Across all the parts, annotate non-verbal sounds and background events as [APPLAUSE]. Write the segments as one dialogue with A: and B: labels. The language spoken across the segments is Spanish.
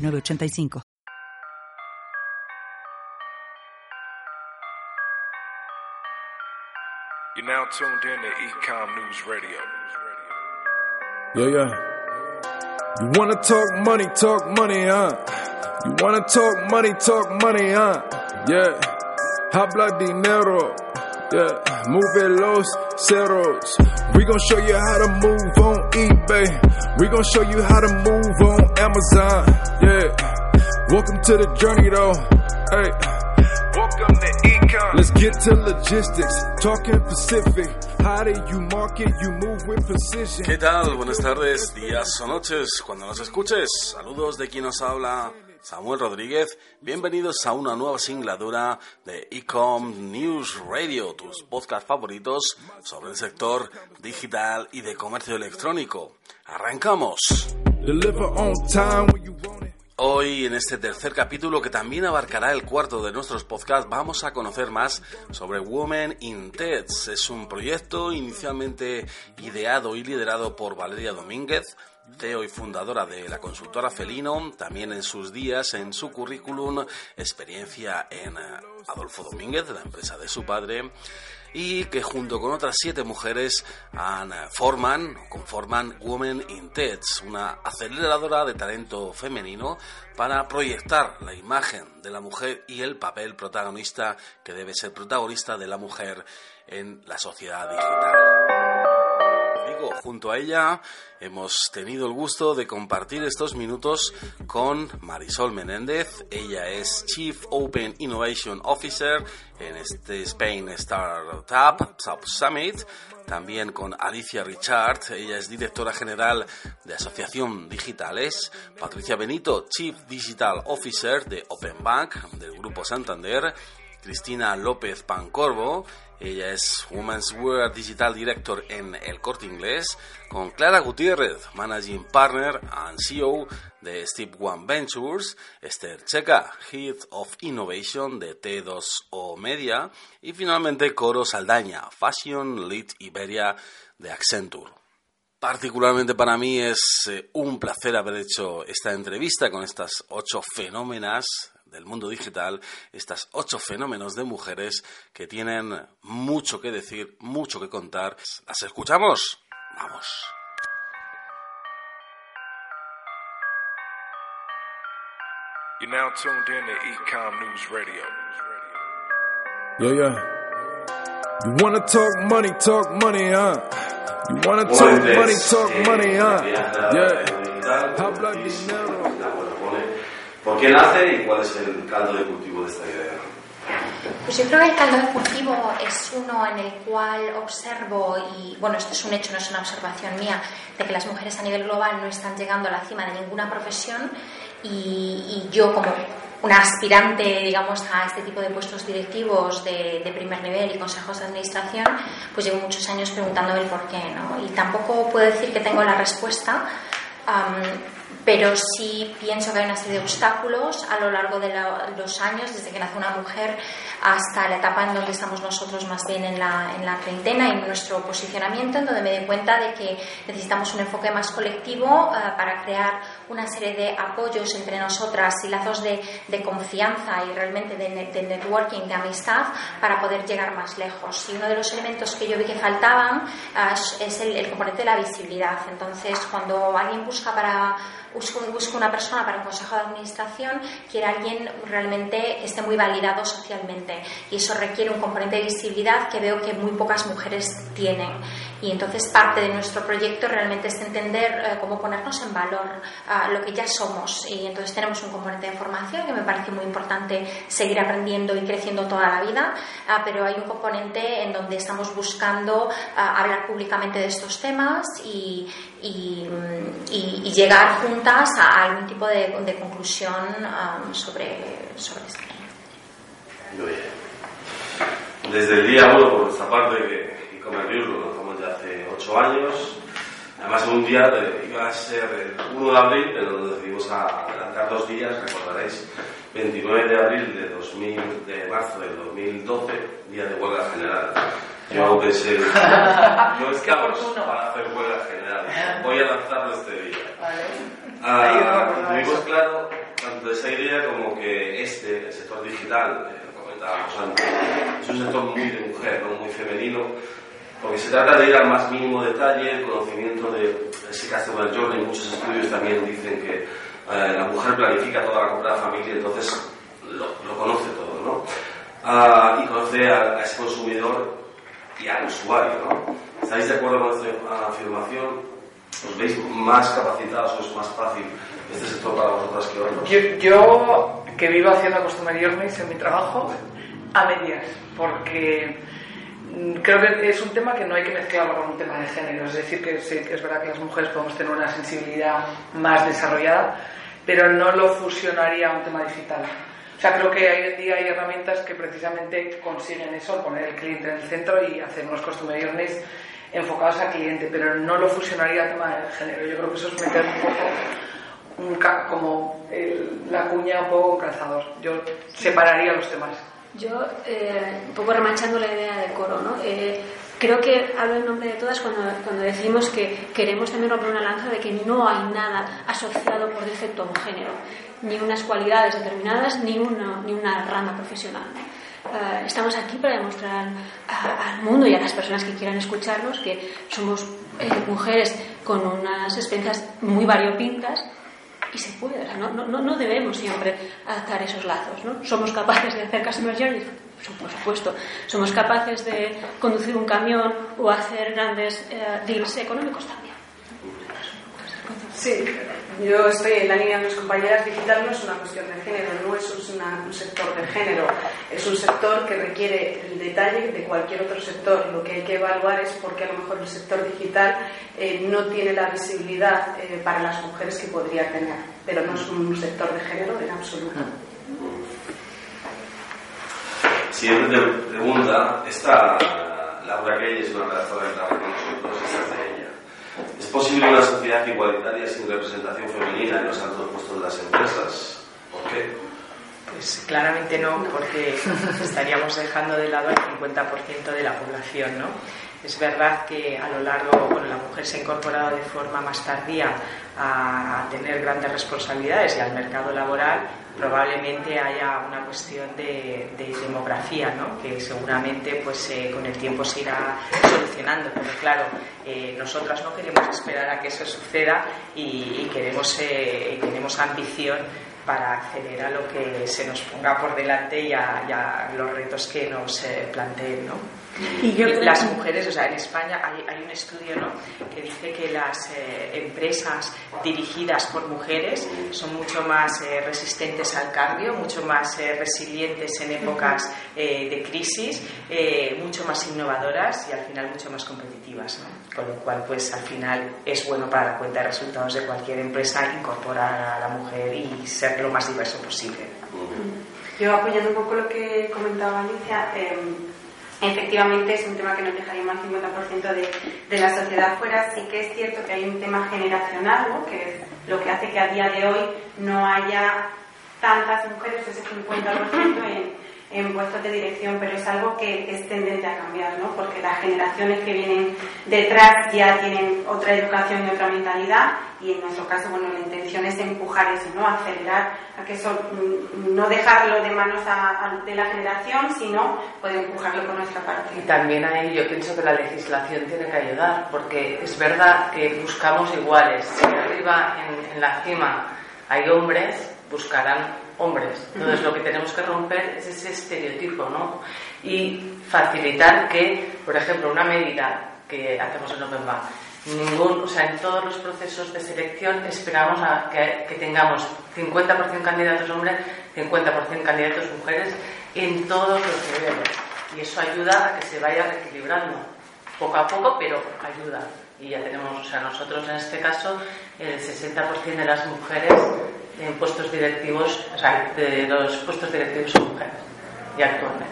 A: 906985.
B: You're now tuned in to Ecom News Radio.
C: Yeah, yeah. You wanna talk money, talk money, huh? You wanna talk money, talk money, huh? Yeah. Habla dinero. Yeah. Move los ceros. We gon' show you how to move on eBay. We gon' show you how to move on Amazon. Yeah. Welcome to the journey though. Hey.
B: Welcome to Ecom.
C: Let's get to logistics. Talking Pacific. How do you market? You move with precision.
D: ¿Qué tal? Buenas tardes, días o noches, cuando nos escuches. Saludos de quien nos habla, Samuel Rodríguez. Bienvenidos a una nueva singladura de Ecom News Radio, tus podcasts favoritos sobre el sector digital y de comercio electrónico. ¡Arrancamos! Hoy, en este tercer capítulo, que también abarcará el cuarto de nuestros podcasts, vamos a conocer más sobre Women in TEDs. Es un proyecto inicialmente ideado y liderado por Valeria Domínguez, CEO y fundadora de la consultora Felino, también en sus días, en su currículum, experiencia en eh, Adolfo Domínguez, la empresa de su padre, y que junto con otras siete mujeres eh, forman, conforman Women in TEDs, una aceleradora de talento femenino para proyectar la imagen de la mujer y el papel protagonista que debe ser protagonista de la mujer en la sociedad digital. Junto a ella hemos tenido el gusto de compartir estos minutos con Marisol Menéndez. Ella es Chief Open Innovation Officer en este Spain Startup Summit. También con Alicia Richard, ella es directora general de Asociación Digitales. Patricia Benito, Chief Digital Officer de Open Bank del Grupo Santander. Cristina López Pancorbo, ella es Women's Wear Digital Director en El Corte Inglés, con Clara Gutiérrez, Managing Partner and CEO de Steve One Ventures, Esther Checa, Head of Innovation de T2O Media y finalmente Coro Saldaña, Fashion Lead Iberia de Accenture. Particularmente para mí es eh, un placer haber hecho esta entrevista con estas ocho fenómenas del mundo digital, estas ocho fenómenos de mujeres que tienen mucho que decir, mucho que contar. ¿Las escuchamos? Vamos.
B: You're now tuned in to Ecom News Radio.
C: Yeah, yeah. You wanna talk money, talk money, huh? You wanna talk money, talk money, huh? Yeah. Habla dinero.
E: ¿Por qué nace y cuál es el caldo de cultivo de esta idea?
F: Pues yo creo que el caldo de cultivo es uno en el cual observo, y bueno, esto es un hecho, no es una observación mía, de que las mujeres a nivel global no están llegando a la cima de ninguna profesión y, y yo como una aspirante, digamos, a este tipo de puestos directivos de, de, primer nivel y consejos de administración, pues llevo muchos años preguntándome el por qué, ¿no? Y tampoco puedo decir que tengo la respuesta, um, pero sí pienso que hay una serie de obstáculos a lo largo de la, los años, desde que nace una mujer hasta la etapa en donde estamos nosotros más bien en la, en la treintena y en nuestro posicionamiento, en donde me doy cuenta de que necesitamos un enfoque más colectivo uh, para crear una serie de apoyos entre nosotras y lazos de, de confianza y realmente de, de, networking, de amistad, para poder llegar más lejos. Y uno de los elementos que yo vi que faltaban uh, es el componente de la visibilidad. Entonces, cuando alguien busca para busco, una persona para un consejo de administración, quiere alguien realmente que esté muy validado socialmente y eso requiere un componente de visibilidad que veo que muy pocas mujeres tienen. Y entonces parte de nuestro proyecto realmente es entender eh, cómo ponernos en valor lo que ya somos. Y entonces tenemos un componente de formación que me parece muy importante seguir aprendiendo y creciendo toda la vida, pero hay un componente en donde estamos buscando hablar públicamente de estos temas y, y, llegar juntas a algún tipo de, conclusión um, sobre, sobre esto.
E: Desde el día uno, por nuestra parte, Comer News lo lanzamos ya hace ocho años, además un día iba a ser el 1 de abril, pero nos decidimos a adelantar dos días, recordaréis, 29 de abril de, 2000, de marzo del 2012, día de huelga general. Yo pensé, [LAUGHS] no estamos para hacer huelga general, voy a lanzarlo este día. Ah, tuvimos claro tanto esa idea como que este, el sector digital, eh, lo comentábamos antes, es un sector muy de mujer, ¿no? muy femenino, porque se trata de ir al más mínimo detalle, el conocimiento de ese customer journey. Muchos estudios también dicen que eh, la mujer planifica toda la compra de la familia, entonces lo, conoce todo, ¿no? Ah, y conoce a, a ese consumidor y al usuario. ¿no? ¿Estáis de acuerdo con esta afirmación? ¿Os veis más capacitados o es más fácil este sector para vosotras que otros?
G: Yo, yo que vivo haciendo Customer Journeys en mi trabajo, a medias, porque creo que es un tema que no hay que mezclarlo con un tema de género. Es decir, que sí, es verdad que las mujeres podemos tener una sensibilidad más desarrollada, pero no lo fusionaría a un tema digital. O sea, creo que hoy en día hay herramientas que precisamente consiguen eso, poner el cliente en el centro y hacer unos customer journeys enfocados al cliente, pero no lo fusionaría al tema del género. Yo creo que eso es meter un poco como la cuña un poco un calzador. Yo separaría los temas.
H: Yo, eh, un poco remachando la idea de coro, ¿no? Eh, creo que hablo en nombre de todas cuando, cuando decimos que queremos también romper una lanza de que no hay nada asociado por defecto a un género ni unas cualidades determinadas, ni una, ni una rama profesional. Eh, estamos aquí para demostrar al mundo y a las personas que quieran escucharnos que somos eh, mujeres con unas experiencias muy variopintas y se puede, no, no, no, debemos siempre adaptar esos lazos. ¿no? Somos capaces de hacer customer journeys, por supuesto. Somos capaces de conducir un camión o hacer grandes eh, deals económicos.
I: Sí, yo estoy en la línea de mis compañeras. Digital no es una cuestión de género, no es un sector de género. Es un sector que requiere el detalle de cualquier otro sector. Lo que hay que evaluar es por qué a lo mejor el sector digital eh, no tiene la visibilidad eh, para las mujeres que podría tener. Pero no es un sector de género en absoluto.
E: Siguiente pregunta. Esta Laura Gay es una de trabajo con nosotros, esta de ella. ¿Es posible una sociedad igualitaria sin representación femenina en los altos puestos de las empresas? ¿Por qué?
J: Pues claramente no, porque [LAUGHS] estaríamos dejando de lado el 50% de la población, ¿no? Es verdad que a lo largo, bueno, la mujer se ha incorporado de forma más tardía a tener grandes responsabilidades y al mercado laboral, probablemente haya una cuestión de, demografía, ¿no? que seguramente pues, eh, con el tiempo se irá solucionando. Pero claro, eh, nosotras no queremos esperar a que eso suceda y, queremos, eh, tenemos ambición para acceder a lo que se nos ponga por delante y a, los retos que nos planteen. ¿no? Y, las mujeres, o sea, en España hay, hay un estudio ¿no? que dice que las eh, empresas dirigidas por mujeres son mucho más eh, resistentes al cambio, mucho más eh, resilientes en épocas de crisis, mucho más innovadoras y al final mucho más competitivas. ¿no? Con lo cual, pues al final es bueno para la cuenta de resultados de cualquier empresa incorporar a la mujer y ser lo más diverso posible.
I: Yo apoyando un poco lo que comentaba Alicia, em, efectivamente es un tema que nos dejaríamos al 50% de, de, la sociedad fuera. Sí que es cierto que hay un tema generacional, que es lo que hace que a día de hoy no haya tantas mujeres, ese 50% en, en puestos de dirección, pero es algo que es tendente a cambiar, ¿no? porque las generaciones que vienen detrás ya tienen otra educación y otra mentalidad y en nuestro caso, bueno, la intención es empujar eso, ¿no? acelerar a que eso, mm, no dejarlo de manos de la generación, sino poder empujarlo con nuestra parte.
J: Y también ahí yo pienso que la legislación tiene que ayudar, porque es verdad que buscamos iguales. Si arriba en la cima hay hombres, buscarán hombres. Entonces lo que tenemos que romper es ese estereotipo, ¿no? Y facilitar que, por ejemplo, una medida que hacemos en Open Bar. Ningún, o sea, en todos los procesos de selección esperamos que tengamos 50% candidatos hombres, 50% candidatos mujeres en todos los niveles. Y eso ayuda a que se vaya reequilibrando poco a poco, pero ayuda. Y ya tenemos, o sea, nosotros en este caso, el 60% de las mujeres en puestos directivos, o sea, de los puestos directivos son mujeres, y actualmente.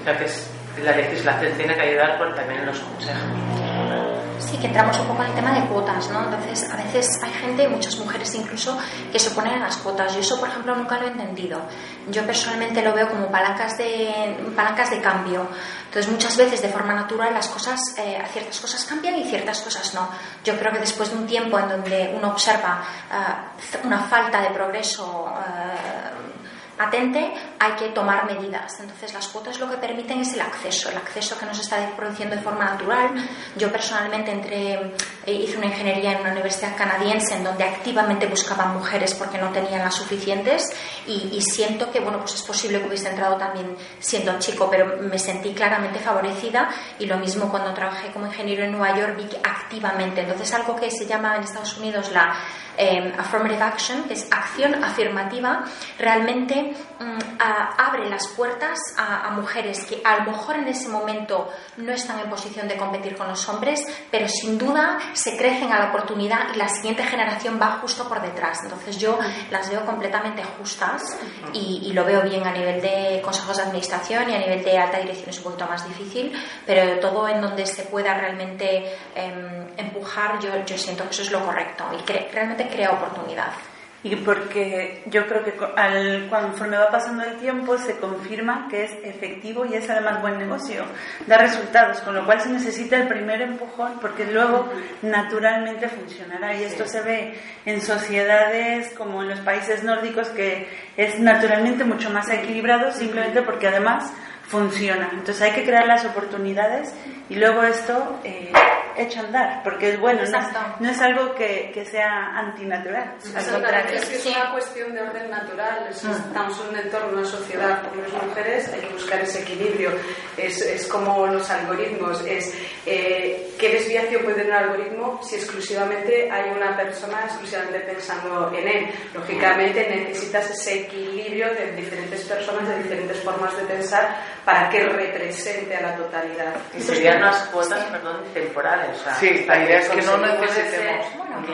J: O sea, que es, la legislación tiene que ayudar por también en los consejos.
F: Sí, que entramos un poco en el tema de cuotas, ¿no? Entonces, a veces hay gente, muchas mujeres incluso, que se oponen a las cuotas. Yo eso, por ejemplo, nunca lo he entendido. Yo personalmente lo veo como palancas de, palancas de cambio. Entonces, muchas veces, de forma natural, las cosas, eh, ciertas cosas cambian y ciertas cosas no. Yo creo que después de un tiempo en donde uno observa eh, una falta de progreso eh, atente, hay que tomar medidas. Entonces, las cuotas lo que permiten es el acceso, el acceso que nos está produciendo de forma natural. Yo personalmente entré, eh, hice una ingeniería en una universidad canadiense en donde activamente buscaban mujeres porque no tenían las suficientes y, y siento que, bueno, pues es posible que hubiese entrado también siendo chico, pero me sentí claramente favorecida y lo mismo cuando trabajé como ingeniero en Nueva York vi que activamente. Entonces, algo que se llama en Estados Unidos la eh, affirmative action, que es acción afirmativa, realmente mm, abre las puertas a, mujeres que a lo mejor en ese momento no están en posición de competir con los hombres, pero sin duda se crecen a la oportunidad y la siguiente generación va justo por detrás. Entonces yo las veo completamente justas y, lo veo bien a nivel de consejos de administración y a nivel de alta dirección es un poquito más difícil, pero todo en donde se pueda realmente em, empujar, yo, siento que eso es lo correcto y realmente crea oportunidad.
K: Y porque yo creo que al, conforme va pasando el tiempo se confirma que es efectivo y es además buen negocio, da resultados, con lo cual se necesita el primer empujón porque luego naturalmente funcionará. Y esto se ve en sociedades como en los países nórdicos que es naturalmente mucho más equilibrado simplemente porque además funciona. Entonces hay que crear las oportunidades y luego esto eh, echa a andar, porque es bueno, no, es algo que, que sea antinatural.
L: Es que es una cuestión de orden natural. Si estamos en un entorno, una sociedad, hombres y mujeres, hay que buscar ese equilibrio. Es, es como los algoritmos, es eh, qué desviación puede tener un algoritmo si exclusivamente hay una persona exclusivamente pensando en él. Lógicamente necesitas ese equilibrio de diferentes personas, de diferentes formas de pensar para que represente a la totalidad.
J: Y serían unas cuotas, perdón, temporales. O sea,
G: Sí, la idea es que no necesitemos.
F: Bueno,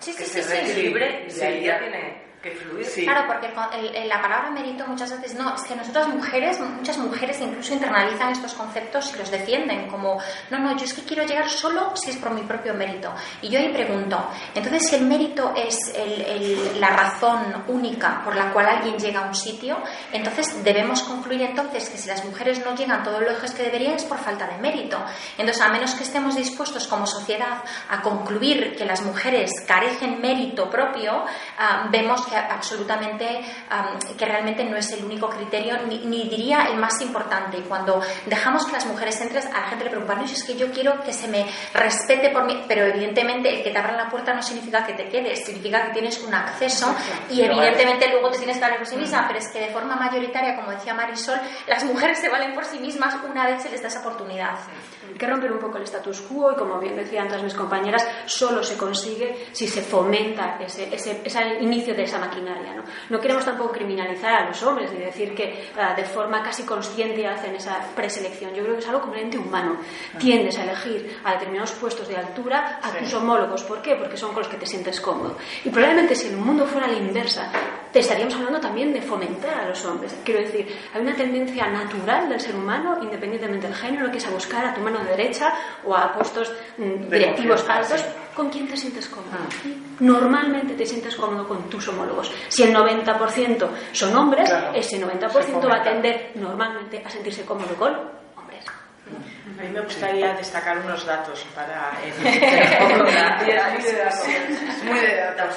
F: sí,
J: que
F: sí,
J: se
F: sí, sí.
J: reequilibre ya. tiene que fluir.
G: Sí.
F: Claro, porque el- el- la palabra mérito muchas veces no, es que nosotras mujeres, muchas mujeres incluso internalizan estos conceptos y los defienden como, no, no, yo es que quiero llegar solo si es por mi propio mérito. Y yo ahí pregunto, entonces si el mérito es el- el- la razón única por la cual alguien llega a un sitio, entonces debemos concluir entonces que si las mujeres no llegan todo lo lejos que deberían es por falta de mérito. Entonces, a menos que estemos dispuestos como sociedad a concluir que las mujeres carecen mérito propio, ah, vemos que absolutamente, que realmente no es el único criterio, ni, ni diría el más importante. Cuando dejamos que las mujeres entren, a la gente le preocupa, no, es que yo quiero que se me respete por mí, pero evidentemente el que te abran la puerta no significa que te quedes, significa que tienes un acceso y evidentemente luego te tienes que valer por sí misma, pero es que de forma mayoritaria, como decía Marisol, las mujeres se valen por sí mismas una vez se les da esa oportunidad.
H: Hay que romper un poco el status quo y, como bien decían todas mis compañeras, solo se consigue si se fomenta ese, ese, ese inicio de esa maquinaria. ¿no? no queremos tampoco criminalizar a los hombres ni decir que ah, de forma casi consciente hacen esa preselección. Yo creo que es algo completamente humano. Tiendes a elegir a determinados puestos de altura a tus homólogos. ¿Por qué? Porque son con los que te sientes cómodo. Y probablemente si el mundo fuera a la inversa, te estaríamos hablando también de fomentar a los hombres. Quiero decir, hay una tendencia natural del ser humano, independientemente del género, que es a buscar a tu mano derecha o a puestos mm, directivos altos con quién te sientes cómodo. Normalmente te sientes cómodo con tus homólogos. Si el 90% son hombres,
G: Claro.
H: ese 90%
G: Se
H: va a tender normalmente a sentirse cómodo con.
J: A mí me gustaría destacar unos datos para [LAUGHS] [LAUGHS]
G: Es muy de datos.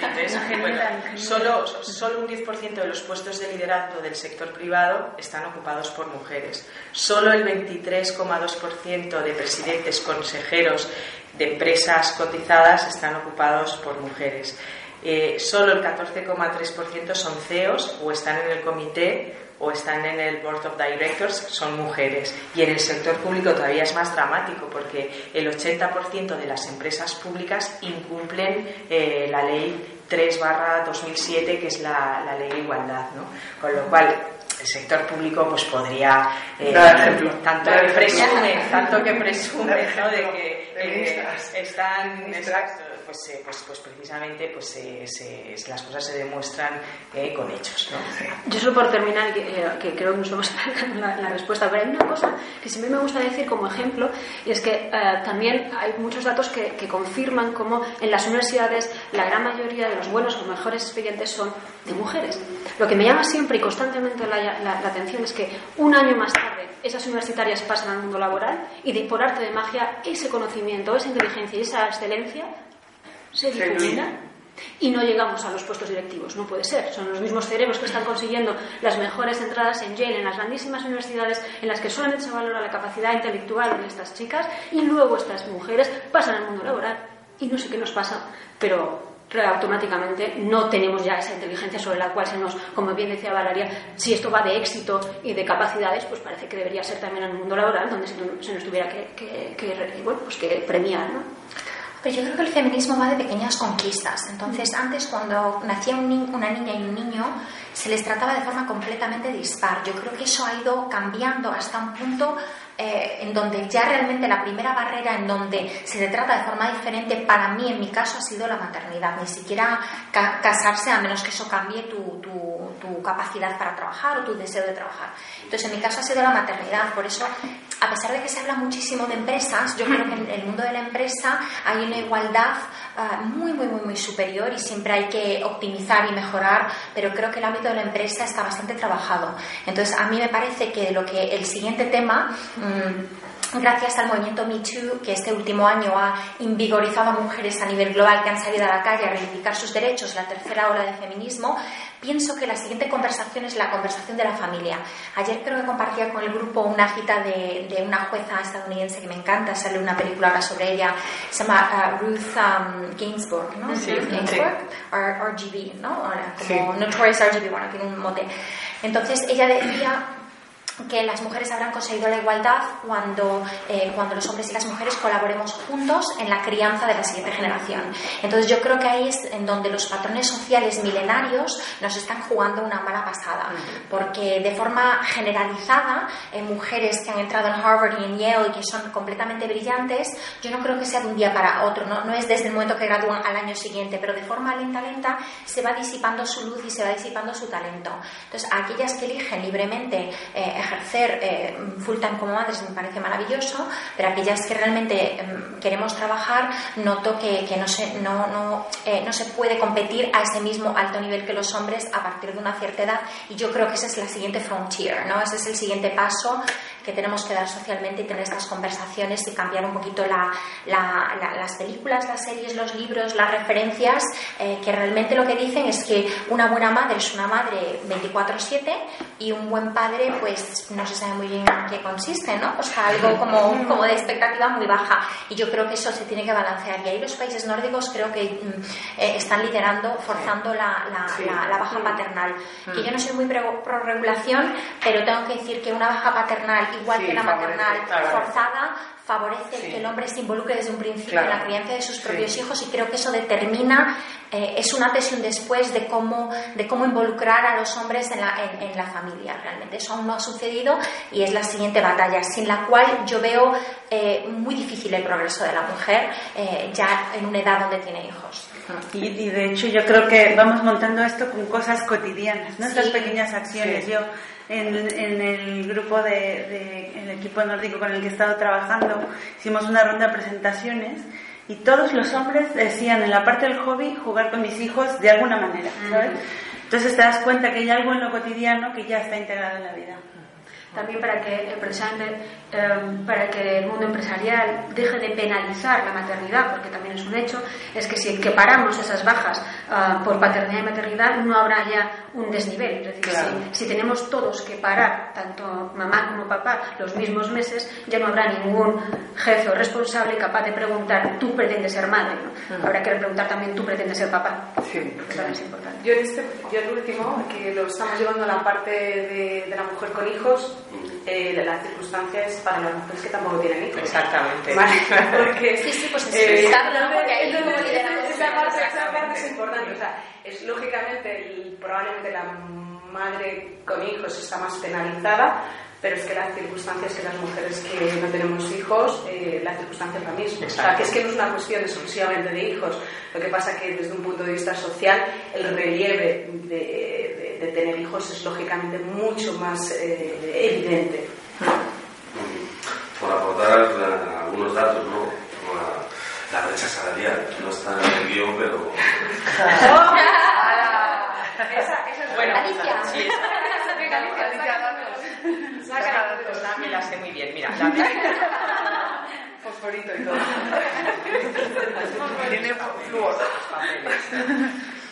J: Entonces, bueno, solo, solo un 10% de los puestos de liderazgo del sector privado están ocupados por mujeres. Solo el 23,2% de presidentes consejeros de empresas cotizadas están ocupados por mujeres. eh, solo el 14,3% son CEOs o están en el comité o están en el Board of Directors son mujeres. Y en el sector público todavía es más dramático porque el 80% de las empresas públicas incumplen eh, la ley 3 2007, que es la, ley de igualdad. ¿no? Con lo cual, el sector público pues podría
G: eh,
J: tanto que presume tanto que presume ¿no? de que eh, están exacto pues, eh, pues, pues, precisamente pues, las cosas se demuestran eh, con hechos.
H: Yo solo por terminar, que, eh, que creo que nos vamos [LAUGHS] a la, la respuesta, pero hay una cosa que siempre me gusta decir como ejemplo, y es que también hay muchos datos que, que confirman cómo en las universidades la gran mayoría de los buenos o mejores expedientes son de mujeres. Lo que me llama siempre y constantemente la, la, atención es que un año más tarde esas universitarias pasan al mundo laboral y de, por arte de magia ese conocimiento, esa inteligencia y esa excelencia se difumina y no llegamos a los puestos directivos. No puede ser. Son los mismos cerebros que están consiguiendo las mejores entradas en Yale, en las grandísimas universidades en las que solamente se valora la capacidad intelectual de estas chicas y luego estas mujeres pasan al mundo laboral y no sé qué nos pasa, pero automáticamente no tenemos ya esa inteligencia sobre la cual se nos, como bien decía Valeria, si esto va de éxito y de capacidades, pues parece que debería ser también en el mundo laboral donde se, nos tuviera que, bueno, pues que premiar. ¿no?
F: Pero yo creo que el feminismo va de pequeñas conquistas. Entonces, antes cuando nacía una niña y un niño, se les trataba de forma completamente dispar. Yo creo que eso ha ido cambiando hasta un punto eh, en donde ya realmente la primera barrera en donde se le trata de forma diferente, para mí, en mi caso, ha sido la maternidad. Ni siquiera casarse, a menos que eso cambie tu, tu capacidad para trabajar o tu deseo de trabajar. Entonces, en mi caso ha sido la maternidad. Por eso, a pesar de que se habla muchísimo de empresas, yo creo que en el mundo de la empresa hay una igualdad ah, muy, muy, muy, muy superior y siempre hay que optimizar y mejorar, pero creo que el ámbito de la empresa está bastante trabajado. Entonces, a mí me parece que lo que el siguiente tema... Mm, gracias al movimiento Me Too, que este último año ha invigorizado a mujeres a nivel global que han salido a la calle a reivindicar sus derechos, la tercera ola de feminismo, pienso que la siguiente conversación es la conversación de la familia. Ayer creo que compartía con el grupo una cita de, una jueza estadounidense que me encanta, sale una película ahora sobre ella, se llama uh, Ruth um, Ginsburg, ¿no?
G: Sí,
F: RGB, ¿no? Como Notorious RGB, bueno, tiene un mote. Entonces ella decía que las mujeres habrán conseguido la igualdad cuando, eh, cuando los hombres y las mujeres colaboremos juntos en la crianza de la siguiente generación. Entonces yo creo que ahí es en donde los patrones sociales milenarios nos están jugando una mala pasada, porque de forma generalizada, en mujeres que han entrado en Harvard y en Yale y que son completamente brillantes, yo no creo que sea de un día para otro, no, no es desde el momento que gradúan al año siguiente, pero de forma lenta, lenta se va disipando su luz y se va disipando su talento. Entonces, aquellas que eligen libremente eh, ejercer eh, full time como madres me parece maravilloso, pero aquellas que realmente em, queremos trabajar, noto que, que no, se, no, no, eh, no se puede competir a ese mismo alto nivel que los hombres a partir de una cierta edad y yo creo que esa es la siguiente frontier, ¿no? ese es el siguiente paso que tenemos que dar socialmente y tener estas conversaciones y cambiar un poquito la, las películas, las series, los libros, las referencias, eh, que realmente lo que dicen es que una buena madre es una madre 24/7 y un buen padre pues no se sabe muy bien en qué consiste, ¿no? O sea, algo como, como de expectativa muy baja. Y yo creo que eso se tiene que balancear. Y ahí los países nórdicos creo que mm, eh, están liderando, forzando la, la, baja paternal. Que yo no soy muy pro regulación, pero tengo que decir que una baja paternal igual que la maternal forzada, favorece que el hombre se involucre desde un principio en la crianza de sus propios hijos y creo que eso determina, eh, es un antes y un después de cómo, de cómo involucrar a los hombres en la, en, la familia realmente. Eso aún no ha sucedido y es la siguiente batalla, sin la cual yo veo eh, muy difícil el progreso de la mujer eh, ya en una edad donde tiene hijos.
K: Y, de hecho yo creo que vamos montando esto con cosas cotidianas, ¿no? Estas pequeñas acciones. Yo en, el grupo de, el equipo nórdico con el que he estado trabajando, hicimos una ronda de presentaciones y todos los hombres decían en la parte del hobby jugar con mis hijos de alguna manera, ¿sabes? Entonces te das cuenta que hay algo en lo cotidiano que ya está integrado en la vida.
H: También para que precisamente em, para que el mundo empresarial deje de penalizar la maternidad, porque también es un hecho, es que si paramos esas bajas ah, por paternidad y maternidad, no habrá ya un desnivel. Es decir, si, tenemos todos que parar, tanto mamá como papá, los mismos meses, ya no habrá ningún jefe o responsable capaz de preguntar, tú pretendes ser madre. Habrá que preguntar también, tú pretendes ser papá. Sí, es importante.
L: Yo, este, yo el último, que lo estamos llevando a la parte de, de la mujer con hijos, eh, las circunstancias para las mujeres que tampoco tienen hijos.
J: Exactamente. [LAUGHS]
L: Porque,
F: sí, sí, pues eh, porque ahí
L: esa parte, esa parte es importante. O sea, es lógicamente, probablemente la madre con hijos está más penalizada, pero es que las circunstancias que las mujeres que no tenemos hijos, eh, la circunstancia es la misma. O sea, que es que no es una cuestión exclusivamente de hijos. Lo que pasa que desde un punto de vista social, el relieve de, de, tener hijos es lógicamente mucho más eh, evidente.
E: Por aportar algunos datos, ¿no? Como la, brecha salarial, no está en el guion, pero... [LAUGHS]
J: esa, es buena. Sí, me la sé muy bien. Mira, [LAUGHS] la [LAUGHS]
G: Fosforito y todo.
J: Tiene flúor.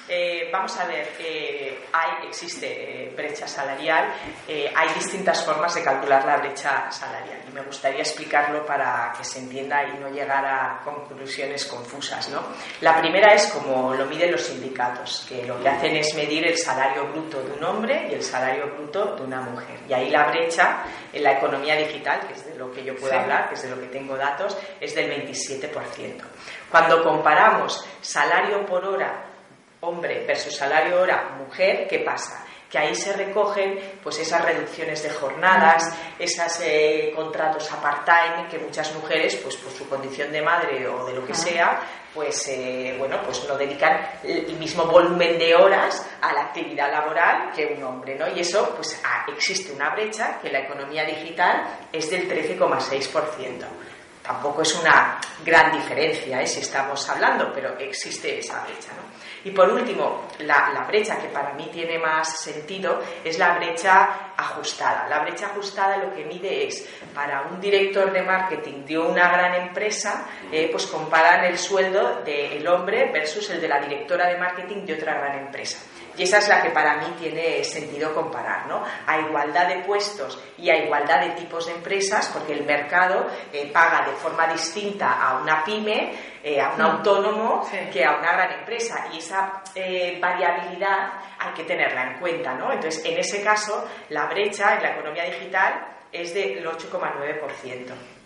J: Eh, vamos a ver, eh, hay, existe eh, brecha salarial, hay distintas formas de calcular la brecha salarial y me gustaría explicarlo para que se entienda y no llegar a conclusiones confusas. ¿no? La primera es como lo miden los sindicatos, que lo que hacen es medir el salario bruto de un hombre y el salario bruto de una mujer. Y ahí la brecha en la economía digital, que es de lo que yo puedo hablar, que es de lo que tengo datos, es del 27%. Cuando comparamos salario por hora hombre versus salario hora mujer, ¿qué pasa? que ahí se recogen pues esas reducciones de jornadas, esos eh, contratos part-time que muchas mujeres, pues por su condición de madre o de lo que sea, pues eh, bueno, pues no dedican el mismo volumen de horas a la actividad laboral que un hombre, ¿no? Y eso, pues ah, existe una brecha que la economía digital es del 13,6%. Tampoco es una gran diferencia, ¿eh? si estamos hablando, pero existe esa brecha, ¿no? Y por último, la, brecha que para mí tiene más sentido es la brecha ajustada. La brecha ajustada lo que mide es, para un director de marketing de una gran empresa, eh, pues comparan el sueldo del hombre versus el de la directora de marketing de otra gran empresa. Y esa es la que para mí tiene sentido comparar, ¿no? A igualdad de puestos y a igualdad de tipos de empresas, porque el mercado eh, paga de forma distinta a una pyme, eh, a un autónomo, que a una gran empresa. Y esa eh, variabilidad hay que tenerla en cuenta, ¿no? Entonces, en ese caso, la brecha en la economía digital es del 8,9%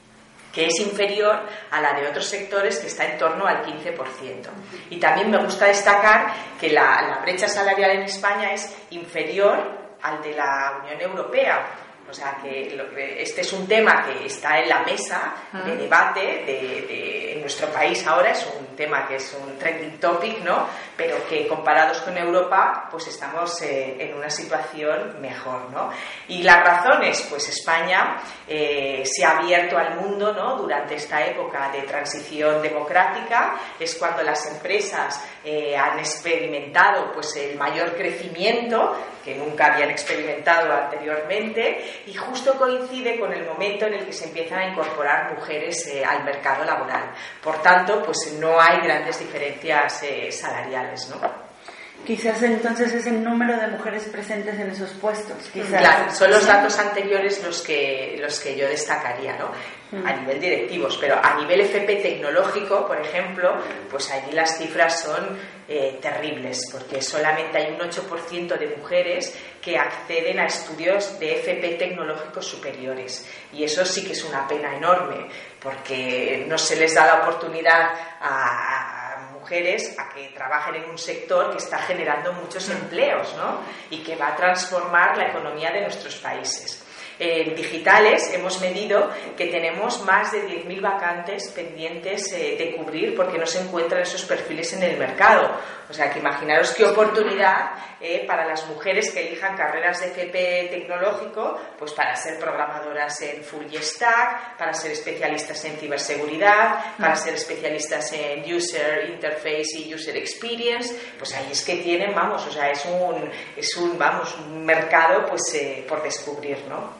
J: que es inferior a la de otros sectores que está en torno al 15%. Y también me gusta destacar que la, brecha salarial en España es inferior al de la Unión Europea. O sea que este es un tema que está en la mesa de debate de, en nuestro país ahora, es un tema que es un trending topic, ¿no? Pero que comparados con Europa, pues estamos eh, en una situación mejor, ¿no? Y las razones, pues España eh, se ha abierto al mundo, ¿no? Durante esta época de transición democrática, es cuando las empresas eh, han experimentado, pues el mayor crecimiento que nunca habían experimentado anteriormente y justo coincide con el momento en el que se empiezan a incorporar mujeres al mercado laboral. Por tanto, pues no hay grandes diferencias eh, salariales, ¿no?
K: Quizás entonces es el número de mujeres presentes en esos puestos.
J: Claro, son los datos anteriores los que, los que yo destacaría, ¿no? A nivel directivos, pero a nivel FP tecnológico, por ejemplo, pues allí las cifras son eh, terribles, porque solamente hay un 8% de mujeres que acceden a estudios de FP tecnológicos superiores. Y eso sí que es una pena enorme, porque no se les da la oportunidad a mujeres a que trabajen en un sector que está generando muchos empleos ¿no? y que va a transformar la economía de nuestros países. En digitales hemos medido que tenemos más de 10.000 vacantes pendientes eh, de cubrir porque no se encuentran esos perfiles en el mercado. O sea que imaginaros qué oportunidad eh, para las mujeres que elijan carreras de FP tecnológico, pues para ser programadoras en full stack, para ser especialistas en ciberseguridad, para ser especialistas en user interface y user experience, pues ahí es que tienen, vamos, o sea, es un, es un vamos, mercado pues eh, por descubrir, ¿no?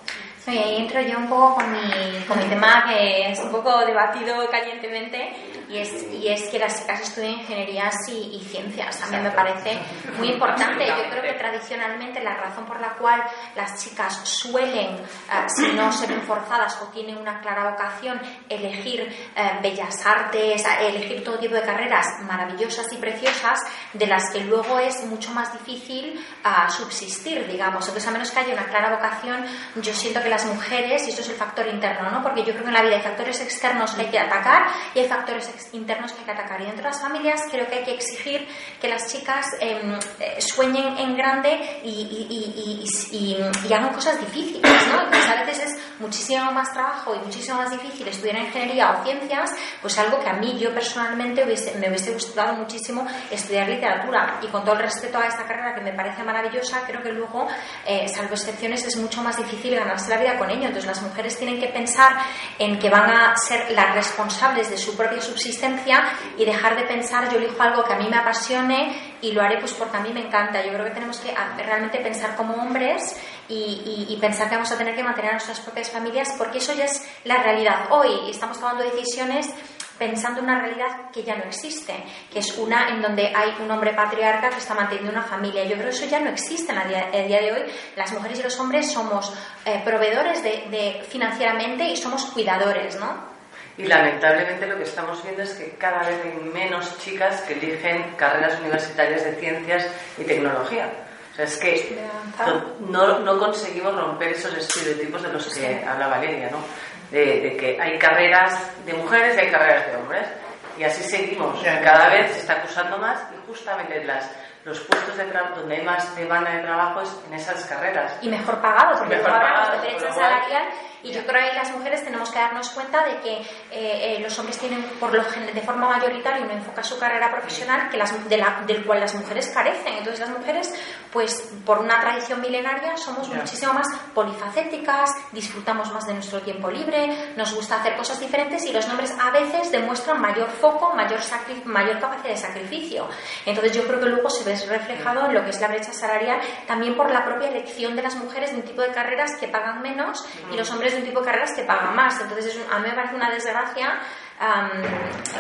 F: Y ahí entro yo un poco con mi, con mi tema que es un poco debatido calientemente y es, y es que las chicas estudien ingenierías y, y ciencias. A mí me parece muy importante. Yo creo que tradicionalmente la razón por la cual las chicas suelen, eh, si no ser forzadas o tienen una clara vocación, elegir eh, bellas artes, eh, elegir todo tipo de carreras maravillosas y preciosas, de las que luego es mucho más difícil ah, subsistir, digamos. Entonces, a menos que haya una clara vocación, yo siento que las mujeres, y esto es el factor interno, ¿no? Porque yo creo que en la vida hay factores externos que hay que atacar y hay factores ex- internos que hay que atacar. Y dentro de las familias creo que hay que exigir que las chicas em, eh, sueñen en grande y, y- y- y- hagan cosas difíciles, ¿no? Pues a veces es muchísimo más trabajo y muchísimo más difícil estudiar ingeniería o ciencias, pues algo que a mí yo personalmente hubiese- me hubiese gustado muchísimo estudiar literatura. Y con todo el respeto a esta carrera que me parece maravillosa, creo que luego, eh, salvo excepciones, es mucho más difícil ganarse la vida con ello. Entonces las mujeres tienen que pensar en que van a ser las responsables de su propia subsistencia y dejar de pensar yo elijo algo que a mí me apasione y lo haré pues porque a mí me encanta. Yo creo que tenemos que a- realmente pensar como hombres y, y- y pensar que vamos a tener que mantener a nuestras propias familias porque eso ya es la realidad. Hoy estamos tomando decisiones pensando en una realidad que ya no existe, que es una en donde hay un hombre patriarca que está manteniendo una familia. Yo creo que eso ya no existe el día, día de hoy. Las mujeres y los hombres somos eh, proveedores de, de- financieramente y somos cuidadores, ¿no?
J: Y lamentablemente lo que estamos viendo es que cada vez hay menos chicas que eligen carreras universitarias de ciencias y tecnología. O sea, es que no, no conseguimos romper esos estereotipos de los que habla Valeria, ¿no? De, de que hay carreras de mujeres y hay carreras de hombres. Y así seguimos. Cada vez se está acusando más y justamente las, los puestos de trabajo donde hay más demanda de trabajo es en esas carreras.
F: y mejor pagados, porque
J: Mejor pagados,
F: de brecha salarial y yo creo que las mujeres tenemos que darnos cuenta de que eh, eh, los hombres tienen por lo de forma mayoritaria un enfoque a su carrera profesional que las, de la- del cual las mujeres carecen. Entonces las mujeres, pues por una tradición milenaria, somos muchísimo más polifacéticas, disfrutamos más de nuestro tiempo libre, nos gusta hacer cosas diferentes y los hombres a veces demuestran mayor foco, mayor, mayor capacidad de sacrificio. Entonces yo creo que luego se ve reflejado en lo que es la brecha salarial también por la propia elección de las mujeres de un tipo de carreras que pagan menos y los hombres de un tipo de carreras que pagan más. Entonces es un- a mí me parece una desgracia am,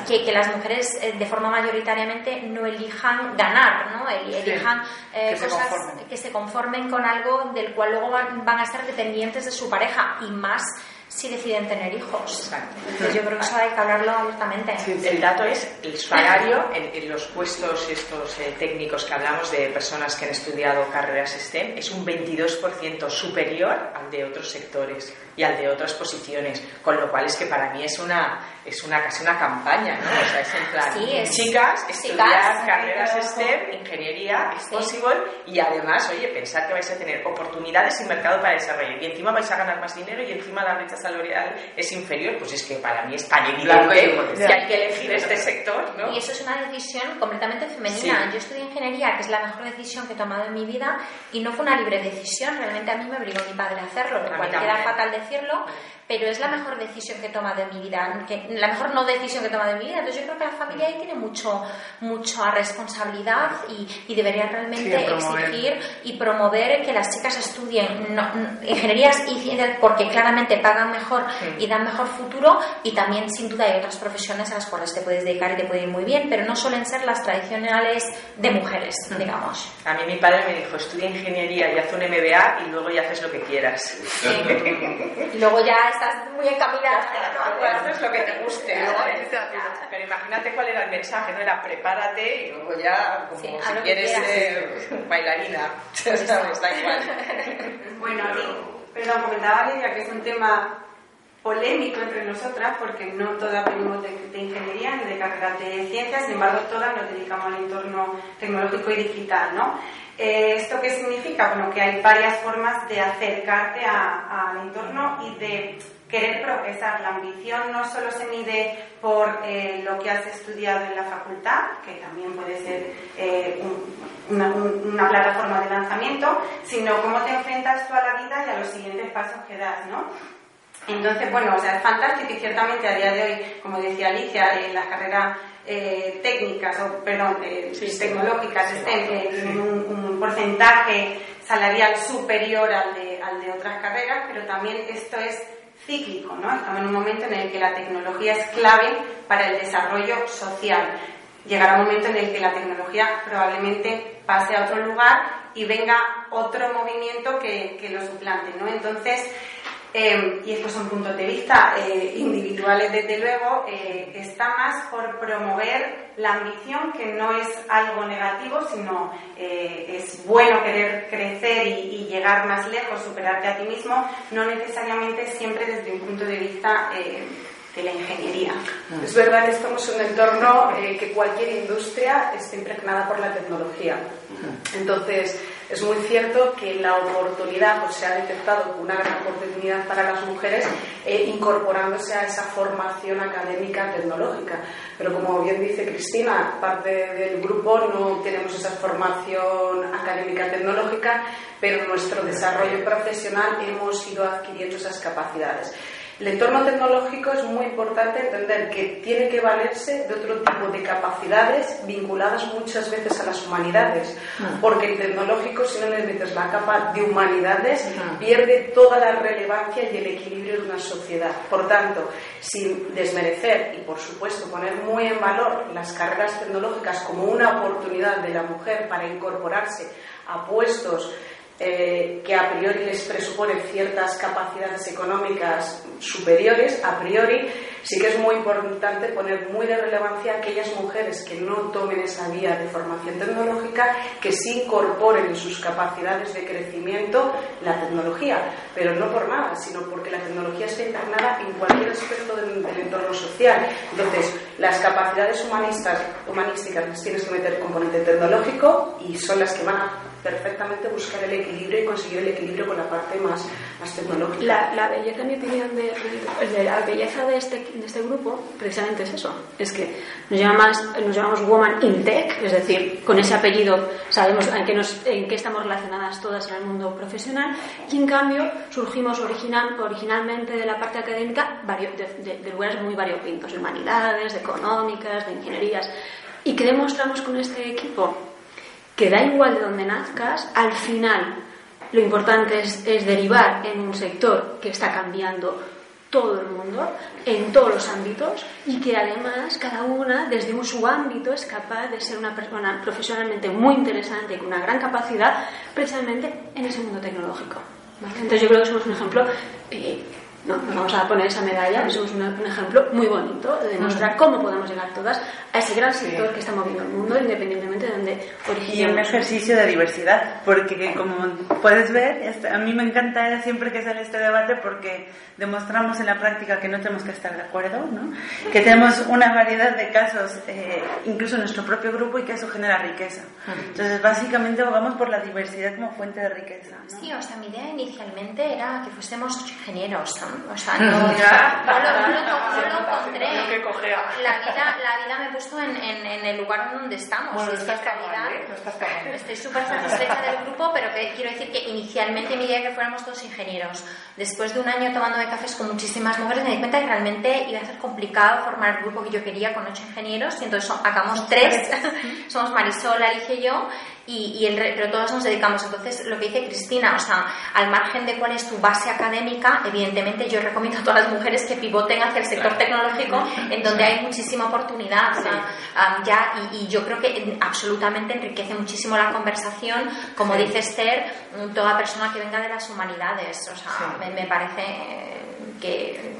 F: que, que las mujeres eh, de forma mayoritariamente no elijan ganar, ¿no?
G: Sí,
F: elijan eh,
G: que se
F: cosas
G: conformen.
F: que se conformen con algo del cual luego van, van a estar dependientes de su pareja y más si deciden tener hijos. Entonces yo creo que eso hay que hablarlo abiertamente.
J: El dato es el salario [LAUGHS] en, en los puestos estos eh, técnicos que hablamos de personas que han estudiado carreras STEM es un 22% superior al de otros sectores y al de otras posiciones, con lo cual es que para mí es una es una casi una campaña, ¿no? O sea, es en plan,
F: Sí, es-
J: chicas,
F: chicas,
J: estudiar
F: sí,
J: carreras. STEM, ingeniería, es
F: Sí.
J: possible y además, oye, pensar que vais a tener oportunidades y mercado para desarrollar y encima vais a ganar más dinero y encima la brecha salarial es inferior, pues es que para mí es tan evidente que hay que elegir este sector, ¿no?
F: Y eso es una decisión completamente femenina.
J: Sí.
F: Yo estudié ingeniería, que es la mejor decisión que he tomado en mi vida, y no fue una libre decisión. Realmente a mí me obligó mi padre a hacerlo, lo cual queda fatal decirlo, pero es la mejor decisión que he tomado en mi vida, que, la mejor no decisión que he tomado en mi vida. Entonces yo creo que la familia ahí tiene mucho, mucha responsabilidad y, y debería realmente
G: Sí,
F: exigir y promover que las chicas estudien no- ingenierías y ciencias porque claramente pagan mejor y dan mejor futuro y también sin duda hay otras profesiones a las cuales te puedes dedicar y te puede ir muy bien, pero no suelen ser las tradicionales de mujeres, digamos.
J: A mí mi padre me dijo, estudia ingeniería y haz un MBA y luego ya haces lo que quieras.
F: Y [LAUGHS] luego ya estás muy encaminada.
J: Luego haces lo que te guste. ¿no? Pero imagínate cuál era el mensaje, ¿no? Era prepárate y luego ya, como
F: Sí,
J: si quieres ser bailarina. [LAUGHS] ¿Sabes? Da igual.
I: Bueno, y, perdón, comentaba Lidia que es un tema polémico entre nosotras porque no todas venimos de, de ingeniería ni de carreras de ciencias, sin embargo todas nos dedicamos al entorno tecnológico y digital, ¿no? Eh, ¿Esto qué significa? Bueno, que hay varias formas de acercarte al entorno y de querer progresar. La ambición no solo se mide por eh, lo que has estudiado en la facultad, que también puede ser eh, un- una, un- una plataforma de lanzamiento, sino cómo te enfrentas tú a la vida y a los siguientes pasos que das, ¿no? Entonces, bueno, o sea, es fantástico y ciertamente a día de hoy, como decía Alicia, en las carreras eh, técnicas, o perdón, eh, tecnológicas, STEM, que tienen un, un porcentaje salarial superior al de, al de otras carreras, pero también esto es cíclico, ¿no? Estamos en un momento en el que la tecnología es clave para el desarrollo social. Llegará un momento en el que la tecnología probablemente pase a otro lugar y venga otro movimiento que, que lo suplante, ¿no? Entonces, eh, y estos son puntos de vista eh, individuales, desde luego, eh, está más por promover la ambición, que no es algo negativo, sino es bueno querer crecer y, y, llegar más lejos, superarte a ti mismo, no necesariamente siempre desde un punto de vista de la ingeniería.
L: Es verdad que estamos en un entorno eh, que cualquier industria está impregnada por la tecnología. Entonces, es muy cierto que la oportunidad, se ha detectado una gran oportunidad para las mujeres eh, incorporándose a esa formación académica tecnológica. Pero como bien dice Cristina, parte del grupo no tenemos esa formación académica tecnológica, pero en nuestro desarrollo profesional hemos ido adquiriendo esas capacidades. El entorno tecnológico es muy importante entender que tiene que valerse de otro tipo de capacidades vinculadas muchas veces a las humanidades, ah. porque el tecnológico, si no le metes la capa de humanidades, ah. pierde toda la relevancia y el equilibrio de una sociedad. Por tanto, sin desmerecer y, por supuesto, poner muy en valor las carreras tecnológicas como una oportunidad de la mujer para incorporarse a puestos eh, que a priori les presuponen ciertas capacidades económicas superiores, a priori, sí que es muy importante poner muy de relevancia aquellas mujeres que no tomen esa vía de formación tecnológica, que sí incorporen en sus capacidades de crecimiento la tecnología, pero no por nada, sino porque la tecnología está internada en cualquier aspecto del, del entorno social. Entonces, las capacidades humanistas, humanísticas las tienes que meter componente tecnológico y son las que van a perfectamente buscar el equilibrio y conseguir el equilibrio con la parte más, más tecnológica.
H: La, la belleza, en mi opinión, de, la belleza de este, de este grupo precisamente es eso, es que nos, llamamos, nos llamamos Woman in Tech, es decir, con ese apellido sabemos en qué, nos, en qué estamos relacionadas todas en el mundo profesional y en cambio surgimos original, originalmente de la parte académica de, de lugares muy variopintos, de humanidades, de económicas, de ingenierías. ¿Y qué demostramos con este equipo? Que da igual de donde nazcas, al final lo importante es, derivar en un sector que está cambiando todo el mundo, en todos los ámbitos, y que además cada una, desde un, su ámbito, es capaz de ser una persona profesionalmente muy interesante y con una gran capacidad, precisamente en ese mundo tecnológico. Entonces yo creo que somos un ejemplo eh, no, nos vamos a poner esa medalla, eso es un, un ejemplo muy bonito de demostrar cómo podemos llegar todas a ese gran sector sí. que está moviendo el mundo, independientemente de donde originemos.
K: Y un ejercicio de diversidad, porque como puedes ver, a mí me encanta siempre que sale este debate porque demostramos en la práctica que no tenemos que estar de acuerdo, ¿no? que tenemos una variedad de casos, eh, incluso en nuestro propio grupo, y que eso genera riqueza. Entonces, básicamente vamos por la diversidad como fuente de riqueza. ¿no?
F: Sí, o sea, mi idea inicialmente era que fuésemos ingenieros, ¿no? O sea, no, no, lo, no, [LAUGHS] lo, encontré. La vida, la vida me puso en, en, en el lugar donde estamos.
G: Bueno, estás ¿eh? no estás.
F: Estoy súper satisfecha del grupo, pero que, quiero decir que inicialmente mi idea que fuéramos todos ingenieros. Después de un año tomando de cafés con muchísimas mujeres, me di cuenta que realmente iba a ser complicado formar el grupo que yo quería con ocho ingenieros, y entonces acabamos tres. [LAUGHS] Somos Marisol, Alicia y yo, y, y el, pero todos nos dedicamos. Entonces, lo que dice Cristina, o sea, al margen de cuál es tu base académica, evidentemente yo recomiendo a todas las mujeres que pivoten hacia el sector tecnológico, en donde hay muchísima oportunidad. O sea, um, ya, y, y, yo creo que absolutamente enriquece muchísimo la conversación, como dice Esther, toda persona que venga de las humanidades. O sea, me, me parece que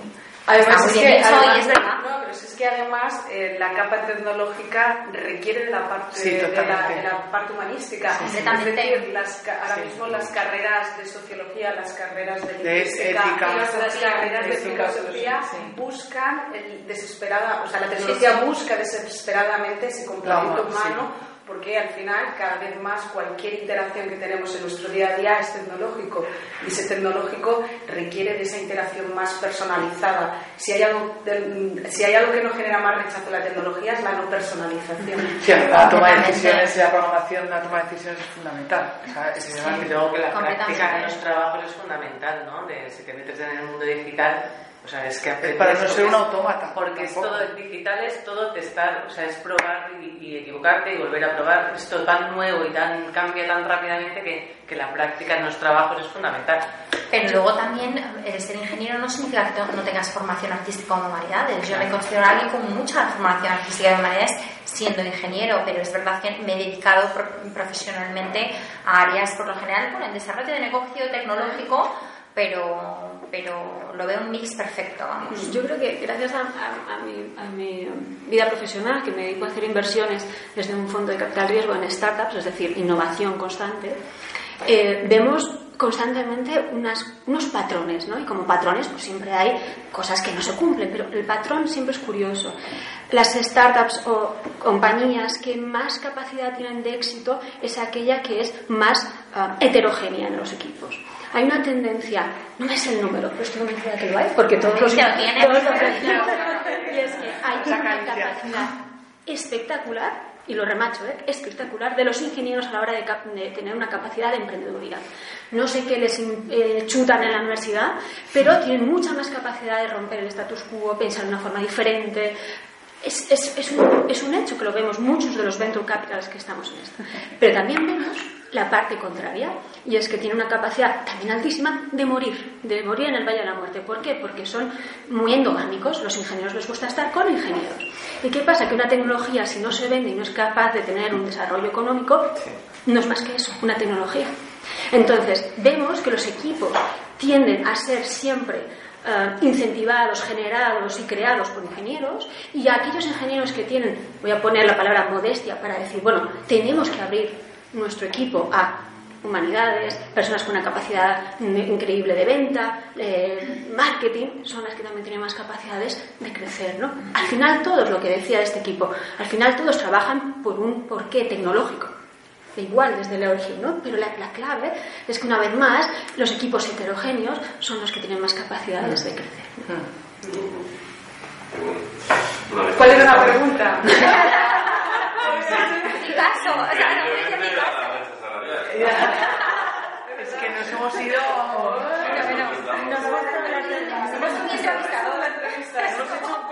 L: Además, es que,
F: hecho,
L: además,
F: y es verdad.
L: No, pero es que además eh, la capa tecnológica requiere de la parte,
G: Sí,
L: de, la, de la parte humanística.
F: Sí,
L: es decir, las, ca- ahora mismo las carreras de sociología, las carreras de
G: De
L: lingüística
G: ética.
L: y las, las carreras de
G: De
L: filosofía
G: sí.
L: buscan el desesperada, o sea, la tecnología busca desesperadamente ese complemento
G: sí.
L: humano porque al final cada vez más cualquier interacción que tenemos en nuestro día a día es tecnológico y ese tecnológico requiere de esa interacción más personalizada. Si hay algo, de- si hay algo que no genera más rechazo a la tecnología es la no personalización.
G: Sí, la toma de decisiones y la programación, la toma de decisiones es fundamental. O sea, es
J: Y luego que la práctica en los trabajos es fundamental, ¿no? De, si te metes en el mundo digital, O sea, es que
G: para no ser un autómata.
J: Porque es todo, digital es todo testar, o sea, es probar y, equivocarte y volver a probar. Esto tan nuevo y tan cambia tan rápidamente que, que la práctica en los trabajos es fundamental.
F: Pero luego también el ser ingeniero no significa que no tengas formación artística o de humanidades. Yo me considero alguien con mucha formación artística y humanidades siendo ingeniero, pero es verdad que me he dedicado profesionalmente a áreas, por lo general, con el desarrollo de negocio tecnológico pero, pero lo veo un mix perfecto. Vamos.
H: Yo creo que gracias a, mi, vida profesional, que me dedico a hacer inversiones desde un fondo de capital riesgo en startups, es decir, innovación constante, eh, vemos constantemente unos patrones, ¿no? Y como patrones, pues siempre hay cosas que no se cumplen, pero el patrón siempre es curioso. Las startups o compañías que más capacidad tienen de éxito es aquella que es más ah, heterogénea en los equipos. Hay una tendencia, no es el número, pero estoy convencida que lo hay, porque todos los... [LAUGHS]
F: Todos [LAUGHS]
H: y es que hay una capacidad espectacular y lo remacho, ¿eh? espectacular, de los ingenieros a la hora de, tener una capacidad de emprendeduría. No sé qué les eh, chutan en la universidad, pero tienen mucha más capacidad de romper el status quo, pensar de una forma diferente. Es, es, es, un, es un hecho que lo vemos muchos de los venture capitals que estamos en esto. Pero también vemos la parte contraria, y es que tiene una capacidad también altísima de morir, de morir en el Valle de la Muerte. ¿Por qué? Porque son muy endogámicos, los ingenieros les gusta estar con ingenieros. ¿Y qué pasa? Que una tecnología, si no se vende y no es capaz de tener un desarrollo económico, no es más que eso, una tecnología. Entonces, vemos que los equipos tienden a ser siempre eh, incentivados, generados y creados por ingenieros, y aquellos ingenieros que tienen, voy a poner la palabra modestia para decir, bueno, tenemos que abrir nuestro equipo a humanidades, personas con una capacidad increíble de venta, marketing, son las que también tienen más capacidades de crecer. ¿no? Al final todos, lo que decía este equipo, al final todos trabajan por un porqué tecnológico. Igual desde el origen, ¿no? Pero la, clave es que una vez más los equipos heterogéneos son los que tienen más capacidades de crecer.
G: ¿Cuál era la pregunta?
F: caso. [LAUGHS]
G: Es que nos hemos ido. Nos hemos hecho un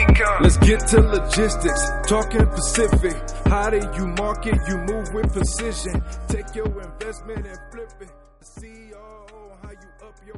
C: Let's get to logistics. Talking Pacific. How do you market? You move with precision. Take your investment and flip it. CEO.